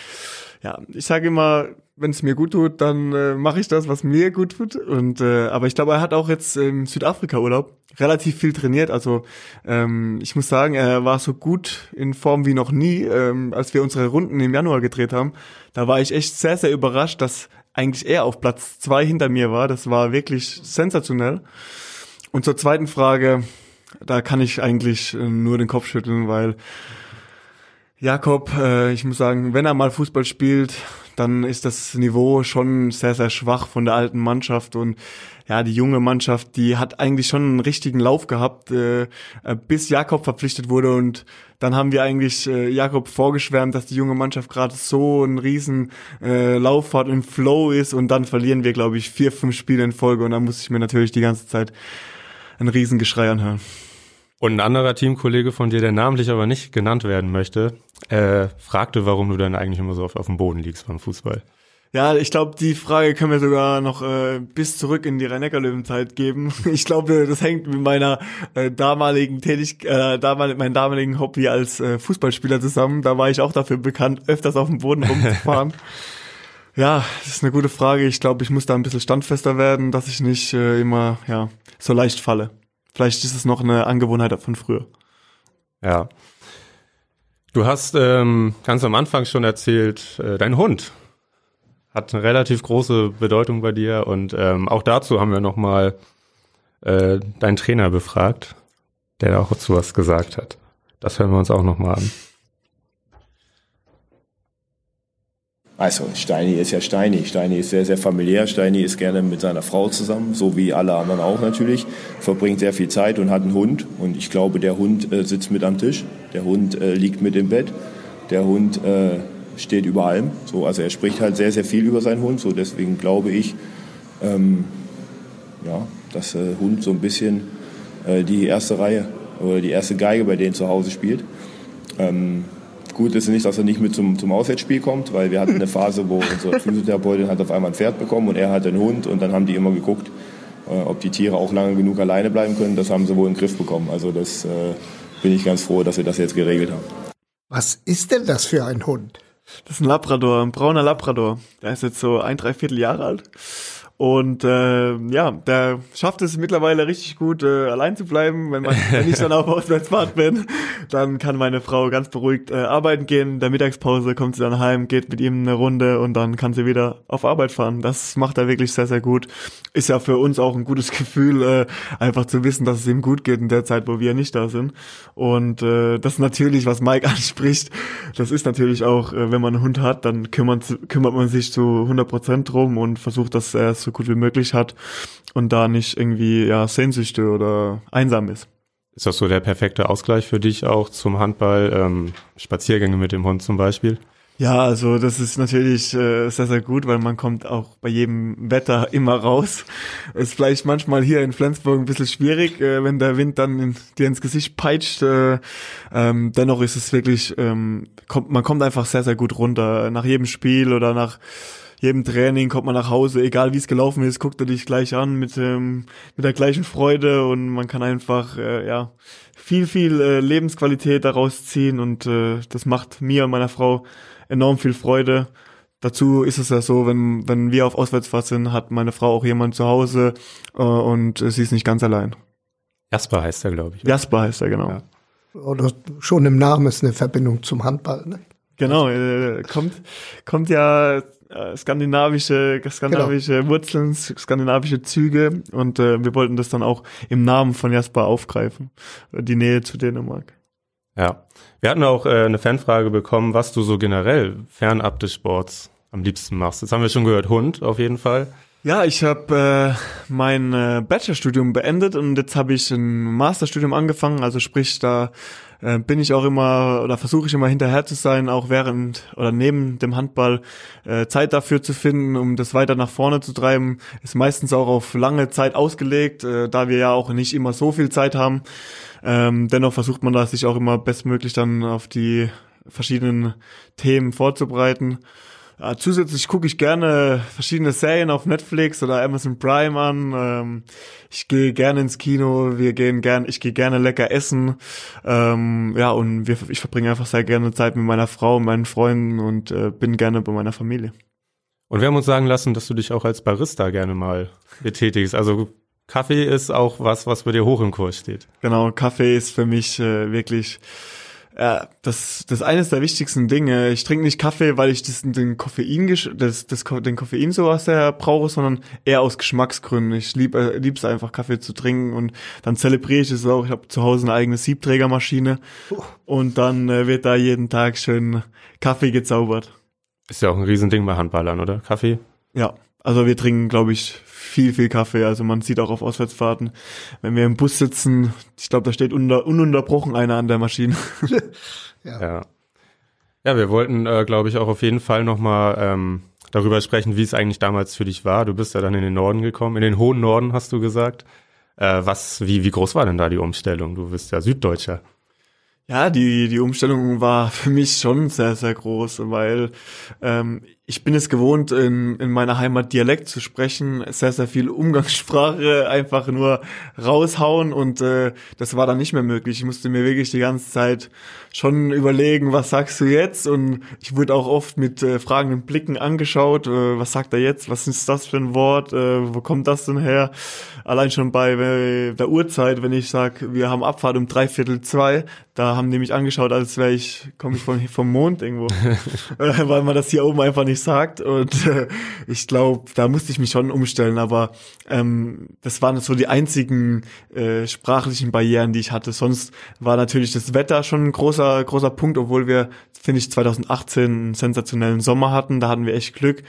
ja, ich sage immer, wenn es mir gut tut, dann äh, mache ich das, was mir gut tut. Und äh, aber ich glaube, er hat auch jetzt im Südafrika-Urlaub relativ viel trainiert. Also ähm, ich muss sagen, er war so gut in Form wie noch nie, ähm, als wir unsere Runden im Januar gedreht haben. Da war ich echt sehr, sehr überrascht, dass eigentlich er auf Platz zwei hinter mir war. Das war wirklich sensationell. Und zur zweiten Frage, da kann ich eigentlich äh, nur den Kopf schütteln, weil Jakob, äh, ich muss sagen, wenn er mal Fußball spielt, dann ist das Niveau schon sehr, sehr schwach von der alten Mannschaft. Und ja, die junge Mannschaft, die hat eigentlich schon einen richtigen Lauf gehabt, äh, bis Jakob verpflichtet wurde. Und dann haben wir eigentlich äh, Jakob vorgeschwärmt, dass die junge Mannschaft gerade so einen riesen äh, Lauf hat, im Flow ist. Und dann verlieren wir, glaube ich, vier, fünf Spiele in Folge. Und dann muss ich mir natürlich die ganze Zeit ein Riesengeschrei anhören. Und ein anderer Teamkollege von dir, der namentlich aber nicht genannt werden möchte, äh, fragte, warum du dann eigentlich immer so oft auf dem Boden liegst beim Fußball. Ja, ich glaube, die Frage können wir sogar noch äh, bis zurück in die Rhein-Neckar-Löwen-Zeit geben. Ich glaube, das hängt mit meiner äh, damaligen Tätigkeit, äh, damal meinem damaligen Hobby als äh, Fußballspieler zusammen. Da war ich auch dafür bekannt, öfters auf dem Boden rumzufahren. ja, das ist eine gute Frage. Ich glaube, ich muss da ein bisschen standfester werden, dass ich nicht äh, immer ja so leicht falle. Vielleicht ist es noch eine Angewohnheit von früher. Ja. Du hast ähm, ganz am Anfang schon erzählt, äh, dein Hund hat eine relativ große Bedeutung bei dir und ähm, auch dazu haben wir nochmal äh, deinen Trainer befragt, der auch zu was gesagt hat. Das hören wir uns auch nochmal an. Also Steini ist ja Steini. Steini ist sehr, sehr familiär. Steini ist gerne mit seiner Frau zusammen, so wie alle anderen auch natürlich. Verbringt sehr viel Zeit und hat einen Hund. Und ich glaube, der Hund äh, sitzt mit am Tisch. Der Hund äh, liegt mit im Bett. Der Hund äh, steht über allem. So, also er spricht halt sehr, sehr viel über seinen Hund. So deswegen glaube ich, ähm, ja, dass der Hund so ein bisschen äh, die erste Reihe oder die erste Geige bei denen zu Hause spielt. Ähm, Gut ist nicht, dass er nicht mit zum, zum Auswärtsspiel kommt, weil wir hatten eine Phase, wo unsere Physiotherapeutin hat auf einmal ein Pferd bekommen und er hat einen Hund und dann haben die immer geguckt, äh, ob die Tiere auch lange genug alleine bleiben können. Das haben sie wohl in den Griff bekommen. Also das äh, bin ich ganz froh, dass wir das jetzt geregelt haben. Was ist denn das für ein Hund? Das ist ein Labrador, ein brauner Labrador. Der ist jetzt so ein, dreiviertel Jahre alt. Und äh, ja, der schafft es mittlerweile richtig gut, äh, allein zu bleiben. Wenn, man, wenn ich dann auf Auswärtsfahrt bin, dann kann meine Frau ganz beruhigt äh, arbeiten gehen. In der Mittagspause kommt sie dann heim, geht mit ihm eine Runde und dann kann sie wieder auf Arbeit fahren. Das macht er wirklich sehr, sehr gut. Ist ja für uns auch ein gutes Gefühl, äh, einfach zu wissen, dass es ihm gut geht in der Zeit, wo wir nicht da sind. Und äh, das natürlich, was Mike anspricht, das ist natürlich auch, äh, wenn man einen Hund hat, dann kümmert, kümmert man sich zu 100 Prozent drum und versucht, dass er so gut wie möglich hat und da nicht irgendwie ja Sehnsüchte oder einsam ist. Ist das so der perfekte Ausgleich für dich auch zum Handball? Ähm, Spaziergänge mit dem Hund zum Beispiel? Ja, also das ist natürlich äh, sehr, sehr gut, weil man kommt auch bei jedem Wetter immer raus. Ist vielleicht manchmal hier in Flensburg ein bisschen schwierig, äh, wenn der Wind dann in, dir ins Gesicht peitscht. Äh, ähm, dennoch ist es wirklich, ähm, kommt, man kommt einfach sehr, sehr gut runter. Nach jedem Spiel oder nach jedem Training kommt man nach Hause, egal wie es gelaufen ist, guckt er dich gleich an mit, ähm, mit der gleichen Freude und man kann einfach, äh, ja, viel, viel äh, Lebensqualität daraus ziehen und äh, das macht mir und meiner Frau enorm viel Freude. Dazu ist es ja so, wenn, wenn wir auf Auswärtsfahrt sind, hat meine Frau auch jemand zu Hause äh, und sie ist nicht ganz allein. Jasper heißt er, glaube ich. Jasper heißt er, genau. Ja. Oder schon im Namen ist eine Verbindung zum Handball, ne? Genau, äh, kommt, kommt ja äh, skandinavische, skandinavische genau. Wurzeln, skandinavische Züge und äh, wir wollten das dann auch im Namen von Jasper aufgreifen, die Nähe zu Dänemark. Ja, wir hatten auch äh, eine Fanfrage bekommen, was du so generell fernab des Sports am liebsten machst. Jetzt haben wir schon gehört, Hund auf jeden Fall. Ja, ich habe äh, mein äh, Bachelorstudium beendet und jetzt habe ich ein Masterstudium angefangen. Also sprich, da äh, bin ich auch immer oder versuche ich immer hinterher zu sein, auch während oder neben dem Handball äh, Zeit dafür zu finden, um das weiter nach vorne zu treiben. Ist meistens auch auf lange Zeit ausgelegt, äh, da wir ja auch nicht immer so viel Zeit haben. Ähm, dennoch versucht man da sich auch immer bestmöglich dann auf die verschiedenen Themen vorzubereiten. Ja, zusätzlich gucke ich gerne verschiedene Serien auf Netflix oder Amazon Prime an. Ähm, ich gehe gerne ins Kino, wir gehen gern, ich gehe gerne lecker essen. Ähm, ja, und wir, ich verbringe einfach sehr gerne Zeit mit meiner Frau meinen Freunden und äh, bin gerne bei meiner Familie. Und wir haben uns sagen lassen, dass du dich auch als Barista gerne mal betätigst. Also Kaffee ist auch was, was bei dir hoch im Kurs steht. Genau, Kaffee ist für mich äh, wirklich ja, das, das ist eines der wichtigsten Dinge. Ich trinke nicht Kaffee, weil ich das, den Koffein, das, das, den Koffein so aus der brauche, sondern eher aus Geschmacksgründen. Ich lieb, äh, lieb's einfach Kaffee zu trinken und dann zelebriere ich es auch. Ich habe zu Hause eine eigene Siebträgermaschine und dann äh, wird da jeden Tag schön Kaffee gezaubert. Ist ja auch ein Riesending bei Handballern, oder? Kaffee? Ja, also wir trinken, glaube ich, viel, viel Kaffee. Also man sieht auch auf Auswärtsfahrten, wenn wir im Bus sitzen, ich glaube, da steht unter, ununterbrochen einer an der Maschine. ja. ja. Ja, wir wollten, äh, glaube ich, auch auf jeden Fall nochmal ähm, darüber sprechen, wie es eigentlich damals für dich war. Du bist ja dann in den Norden gekommen, in den hohen Norden, hast du gesagt. Äh, was, wie, wie groß war denn da die Umstellung? Du bist ja Süddeutscher. Ja, die, die Umstellung war für mich schon sehr, sehr groß, weil ähm, ich bin es gewohnt, in, in meiner Heimat Dialekt zu sprechen, sehr, sehr viel Umgangssprache einfach nur raushauen und äh, das war dann nicht mehr möglich. Ich musste mir wirklich die ganze Zeit schon überlegen, was sagst du jetzt? Und ich wurde auch oft mit äh, fragenden Blicken angeschaut, äh, was sagt er jetzt? Was ist das für ein Wort? Äh, wo kommt das denn her? Allein schon bei äh, der Uhrzeit, wenn ich sag, wir haben Abfahrt um dreiviertel zwei, da haben die mich angeschaut, als wäre ich, komme ich vom, vom Mond irgendwo. Äh, weil man das hier oben einfach nicht sagt. Und äh, ich glaube, da musste ich mich schon umstellen. Aber ähm, das waren so die einzigen äh, sprachlichen Barrieren, die ich hatte. Sonst war natürlich das Wetter schon ein großer, großer Punkt, obwohl wir, finde ich, 2018 einen sensationellen Sommer hatten. Da hatten wir echt Glück.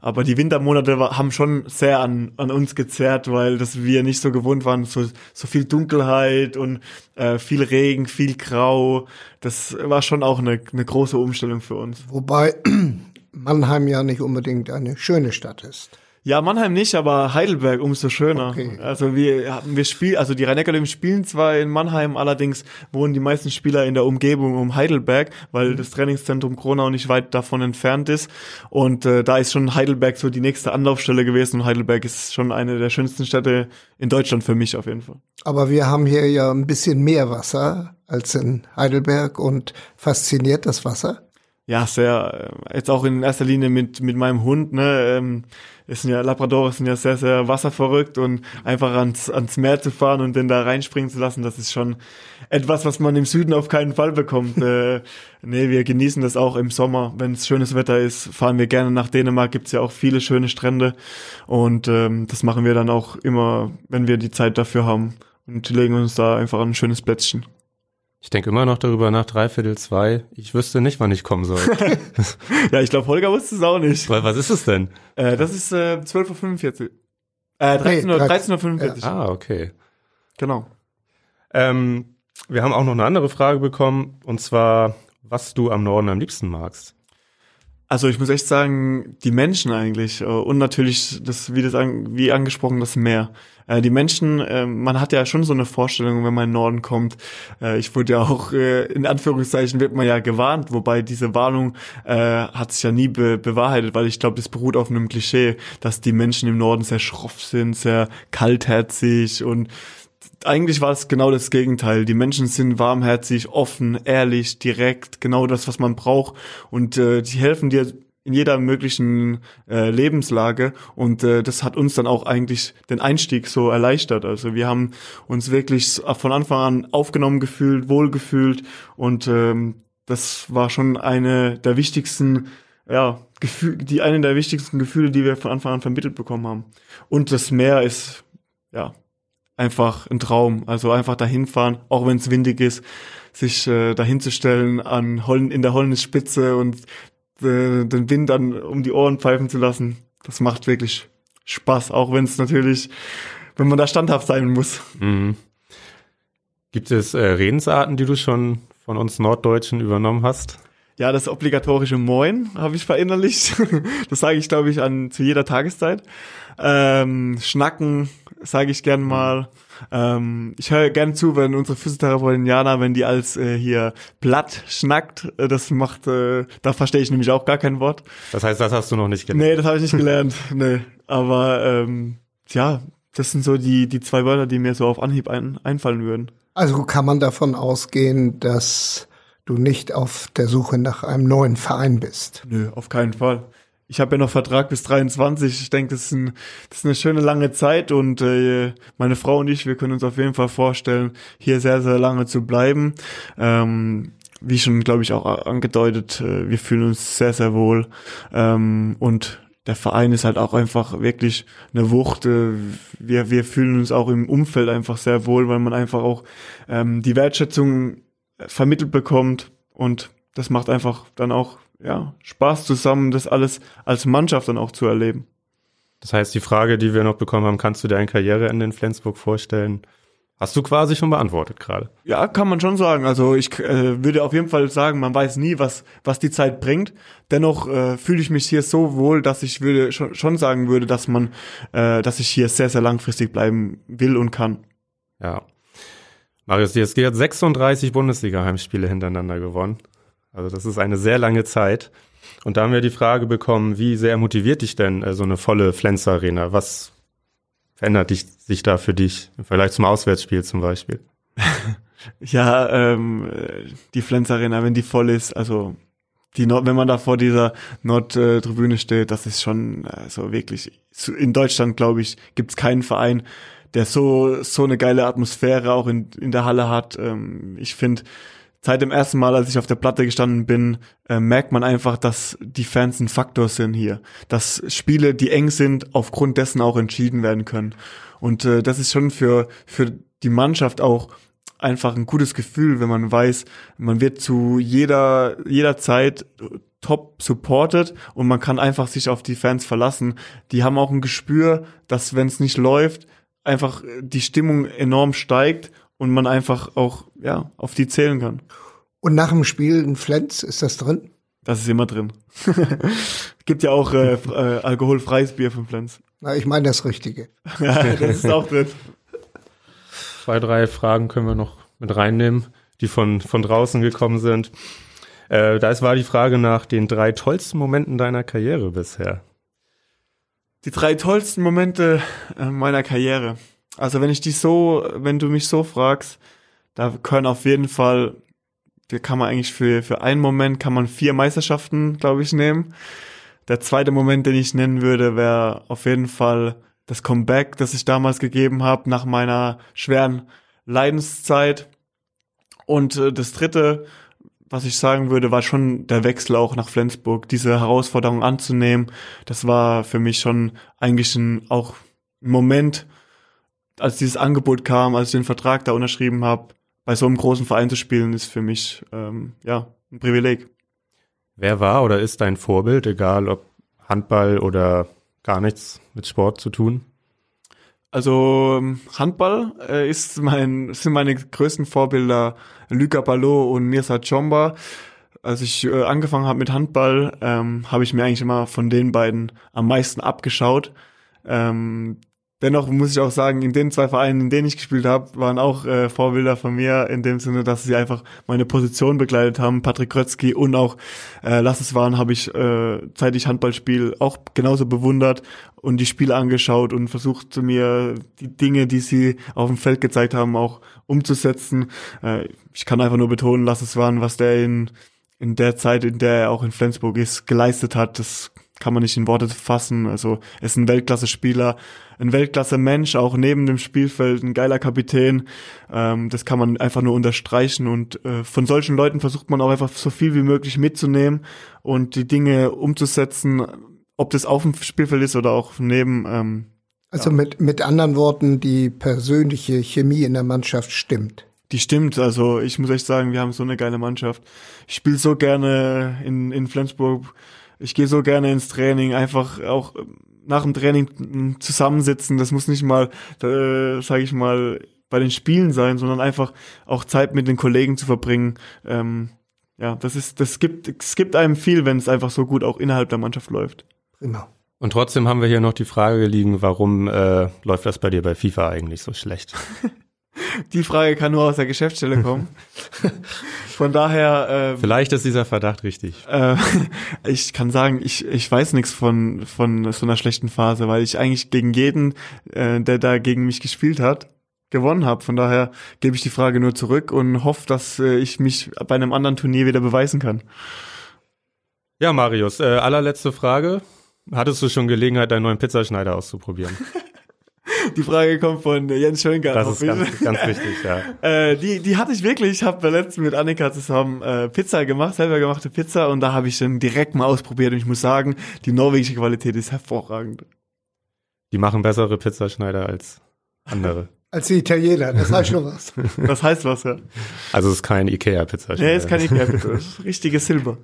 Aber die Wintermonate war, haben schon sehr an, an uns gezerrt, weil das wir nicht so gewohnt waren, so, so viel Dunkelheit und äh, viel Regen, viel Grau. Das war schon auch eine, eine große Umstellung für uns. Wobei Mannheim ja nicht unbedingt eine schöne Stadt ist. Ja, Mannheim nicht, aber Heidelberg umso schöner. Okay. Also wir wir spielen, also die rhein spielen zwar in Mannheim, allerdings wohnen die meisten Spieler in der Umgebung um Heidelberg, weil mhm. das Trainingszentrum Kronau nicht weit davon entfernt ist. Und äh, da ist schon Heidelberg so die nächste Anlaufstelle gewesen und Heidelberg ist schon eine der schönsten Städte in Deutschland für mich auf jeden Fall. Aber wir haben hier ja ein bisschen mehr Wasser als in Heidelberg und fasziniert das Wasser? Ja, sehr. Äh, jetzt auch in erster Linie mit mit meinem Hund. Ne, ähm, sind ja Labradores sind ja sehr, sehr wasserverrückt und einfach ans, ans Meer zu fahren und den da reinspringen zu lassen, das ist schon etwas, was man im Süden auf keinen Fall bekommt. äh, nee, wir genießen das auch im Sommer. Wenn es schönes Wetter ist, fahren wir gerne nach Dänemark, gibt's ja auch viele schöne Strände und ähm, das machen wir dann auch immer, wenn wir die Zeit dafür haben und legen uns da einfach ein schönes Plätzchen. Ich denke immer noch darüber nach, dreiviertel zwei. Ich wüsste nicht, wann ich kommen soll. ja, ich glaube, Holger wusste es auch nicht. Weil, was ist es denn? Äh, das ist äh, 12.45 Uhr. Äh, 13.45 Uhr. 13 13 ja. Ah, okay. Genau. Ähm, wir haben auch noch eine andere Frage bekommen, und zwar, was du am Norden am liebsten magst. Also ich muss echt sagen, die Menschen eigentlich äh, und natürlich das, wie das an, wie angesprochen, das Meer. Äh, die Menschen, äh, man hat ja schon so eine Vorstellung, wenn man in den Norden kommt. Äh, ich wurde ja auch äh, in Anführungszeichen wird man ja gewarnt, wobei diese Warnung äh, hat sich ja nie be bewahrheitet, weil ich glaube, das beruht auf einem Klischee, dass die Menschen im Norden sehr schroff sind, sehr kaltherzig und eigentlich war es genau das Gegenteil. Die Menschen sind warmherzig, offen, ehrlich, direkt, genau das, was man braucht. Und äh, die helfen dir in jeder möglichen äh, Lebenslage. Und äh, das hat uns dann auch eigentlich den Einstieg so erleichtert. Also wir haben uns wirklich von Anfang an aufgenommen gefühlt, wohlgefühlt. Und ähm, das war schon eine der wichtigsten ja, Gefühl, die eine der wichtigsten Gefühle, die wir von Anfang an vermittelt bekommen haben. Und das Meer ist, ja, einfach ein Traum. Also einfach dahin fahren, auch wenn es windig ist, sich äh, dahin zu stellen an Hollen, in der Hollenspitze und äh, den Wind dann um die Ohren pfeifen zu lassen. Das macht wirklich Spaß, auch wenn es natürlich, wenn man da standhaft sein muss. Mhm. Gibt es äh, Redensarten, die du schon von uns Norddeutschen übernommen hast? Ja, das obligatorische Moin habe ich verinnerlicht. Das sage ich, glaube ich, an zu jeder Tageszeit. Ähm, Schnacken sage ich gern mal. Ähm, ich höre gern zu, wenn unsere Physiotherapeutin Jana, wenn die als äh, hier platt schnackt, äh, das macht, äh, da verstehe ich nämlich auch gar kein Wort. Das heißt, das hast du noch nicht gelernt? Nee, das habe ich nicht gelernt. nee, aber ähm, ja, das sind so die die zwei Wörter, die mir so auf Anhieb ein, einfallen würden. Also kann man davon ausgehen, dass du nicht auf der Suche nach einem neuen Verein bist. Nö, auf keinen Fall. Ich habe ja noch Vertrag bis 23. Ich denke, das, ist ein, das ist eine schöne lange Zeit und äh, meine Frau und ich, wir können uns auf jeden Fall vorstellen, hier sehr, sehr lange zu bleiben. Ähm, wie schon, glaube ich, auch angedeutet, äh, wir fühlen uns sehr, sehr wohl. Ähm, und der Verein ist halt auch einfach wirklich eine Wucht. Äh, wir, wir fühlen uns auch im Umfeld einfach sehr wohl, weil man einfach auch ähm, die Wertschätzung vermittelt bekommt und das macht einfach dann auch ja, Spaß zusammen, das alles als Mannschaft dann auch zu erleben. Das heißt, die Frage, die wir noch bekommen haben, kannst du dir eine Karriereende in Flensburg vorstellen? Hast du quasi schon beantwortet gerade. Ja, kann man schon sagen. Also ich äh, würde auf jeden Fall sagen, man weiß nie, was, was die Zeit bringt. Dennoch äh, fühle ich mich hier so wohl, dass ich würde schon, schon sagen würde, dass man, äh, dass ich hier sehr, sehr langfristig bleiben will und kann. Ja. Marius die DSG hat 36 Bundesliga-Heimspiele hintereinander gewonnen. Also das ist eine sehr lange Zeit. Und da haben wir die Frage bekommen, wie sehr motiviert dich denn äh, so eine volle Flens Arena? Was verändert dich, sich da für dich Vergleich zum Auswärtsspiel zum Beispiel? ja, ähm, die Flens Arena, wenn die voll ist, also die Nord, wenn man da vor dieser Nordtribüne steht, das ist schon also wirklich in Deutschland glaube ich gibt's keinen Verein, der so so eine geile Atmosphäre auch in in der Halle hat. Ähm, ich finde seit dem ersten Mal, als ich auf der Platte gestanden bin, äh, merkt man einfach, dass die Fans ein Faktor sind hier. Dass Spiele, die eng sind, aufgrund dessen auch entschieden werden können. Und äh, das ist schon für, für die Mannschaft auch einfach ein gutes Gefühl, wenn man weiß, man wird zu jeder, jeder Zeit top supported und man kann einfach sich auf die Fans verlassen. Die haben auch ein Gespür, dass wenn es nicht läuft, einfach die Stimmung enorm steigt und man einfach auch ja auf die zählen kann. Und nach dem Spiel ein Flens, ist das drin? Das ist immer drin. Gibt ja auch äh, äh, alkoholfreies Bier von Flens. Na, ich meine das Richtige. ja, das ist auch drin. Zwei, drei Fragen können wir noch mit reinnehmen, die von, von draußen gekommen sind. Äh, da war die Frage nach den drei tollsten Momenten deiner Karriere bisher. Die drei tollsten Momente äh, meiner Karriere. Also wenn ich dich so, wenn du mich so fragst, da können auf jeden Fall, da kann man eigentlich für, für einen Moment kann man vier Meisterschaften, glaube ich, nehmen. Der zweite Moment, den ich nennen würde, wäre auf jeden Fall das Comeback, das ich damals gegeben habe nach meiner schweren Leidenszeit. Und äh, das dritte, was ich sagen würde, war schon der Wechsel auch nach Flensburg, diese Herausforderung anzunehmen. Das war für mich schon eigentlich ein, auch ein Moment, als dieses Angebot kam, als ich den Vertrag da unterschrieben habe, bei so einem großen Verein zu spielen, ist für mich ähm, ja ein Privileg. Wer war oder ist dein Vorbild, egal ob Handball oder gar nichts mit Sport zu tun? Also ähm, Handball äh, ist mein, sind meine größten Vorbilder Luca Ballot und Mirza Chomba. Als ich äh, angefangen habe mit Handball, ähm, habe ich mir eigentlich immer von den beiden am meisten abgeschaut. Ähm, Dennoch muss ich auch sagen, in den zwei Vereinen, in denen ich gespielt habe, waren auch äh, Vorbilder von mir, in dem Sinne, dass sie einfach meine Position begleitet haben. Patrick Krötzky und auch äh, Lasses waren, habe ich, äh, seit ich Handball spiele, auch genauso bewundert und die Spiele angeschaut und versucht mir die Dinge, die sie auf dem Feld gezeigt haben, auch umzusetzen. Äh, ich kann einfach nur betonen, Lasses waren, was der in, in der Zeit, in der er auch in Flensburg ist, geleistet hat. Das kann man nicht in Worte fassen. Also er ist ein Weltklasse-Spieler, ein Weltklasse-Mensch, auch neben dem Spielfeld, ein geiler Kapitän. Ähm, das kann man einfach nur unterstreichen und äh, von solchen Leuten versucht man auch einfach so viel wie möglich mitzunehmen und die Dinge umzusetzen, ob das auf dem Spielfeld ist oder auch neben. Ähm, also ja. mit, mit anderen Worten, die persönliche Chemie in der Mannschaft stimmt. Die stimmt, also ich muss echt sagen, wir haben so eine geile Mannschaft. Ich spiele so gerne in, in Flensburg ich gehe so gerne ins Training, einfach auch nach dem Training zusammensitzen. Das muss nicht mal, äh, sage ich mal, bei den Spielen sein, sondern einfach auch Zeit mit den Kollegen zu verbringen. Ähm, ja, das ist, das gibt, es gibt einem viel, wenn es einfach so gut auch innerhalb der Mannschaft läuft. Prima. Und trotzdem haben wir hier noch die Frage liegen, warum äh, läuft das bei dir bei FIFA eigentlich so schlecht? Die Frage kann nur aus der Geschäftsstelle kommen. Von daher. Äh, Vielleicht ist dieser Verdacht richtig. Äh, ich kann sagen, ich, ich weiß nichts von, von so einer schlechten Phase, weil ich eigentlich gegen jeden, äh, der da gegen mich gespielt hat, gewonnen habe. Von daher gebe ich die Frage nur zurück und hoffe, dass äh, ich mich bei einem anderen Turnier wieder beweisen kann. Ja, Marius, äh, allerletzte Frage. Hattest du schon Gelegenheit, deinen neuen Pizzaschneider auszuprobieren? Die Frage kommt von Jens Schöngarten. Das ist ganz, ganz wichtig, ja. Äh, die, die hatte ich wirklich. Ich habe letztens mit Annika zusammen äh, Pizza gemacht, selber gemachte Pizza und da habe ich dann direkt mal ausprobiert und ich muss sagen, die norwegische Qualität ist hervorragend. Die machen bessere Pizzaschneider als andere. Als die Italiener, das heißt schon was. Das heißt was, ja. Also es ist kein Ikea-Pizzaschneider. Nee, ist kein Ikea-Pizza, das ist richtiges Silber.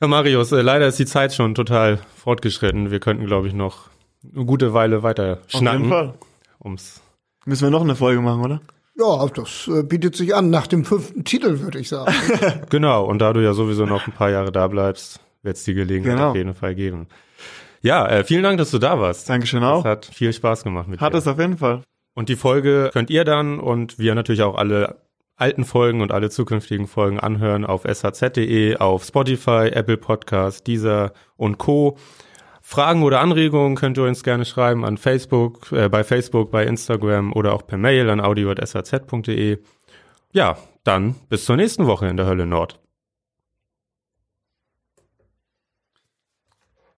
Ja, Marius, äh, leider ist die Zeit schon total fortgeschritten. Wir könnten, glaube ich, noch eine gute Weile weiter Auf jeden schnacken. Fall. Ums Müssen wir noch eine Folge machen, oder? Ja, das äh, bietet sich an nach dem fünften Titel, würde ich sagen. genau, und da du ja sowieso noch ein paar Jahre da bleibst, wird es die Gelegenheit Genau. auf jeden Fall geben. Ja, äh, vielen Dank, dass du da warst. Dankeschön auch. hat viel Spaß gemacht mit Hat dir. es auf jeden Fall. Und die Folge könnt ihr dann und wir natürlich auch alle alten Folgen und alle zukünftigen Folgen anhören auf shz.de, auf Spotify, Apple Podcast, Deezer und Co. Fragen oder Anregungen könnt ihr uns gerne schreiben an Facebook, äh, bei Facebook, bei Instagram oder auch per Mail an audio.shz.de. Ja, dann bis zur nächsten Woche in der Hölle Nord.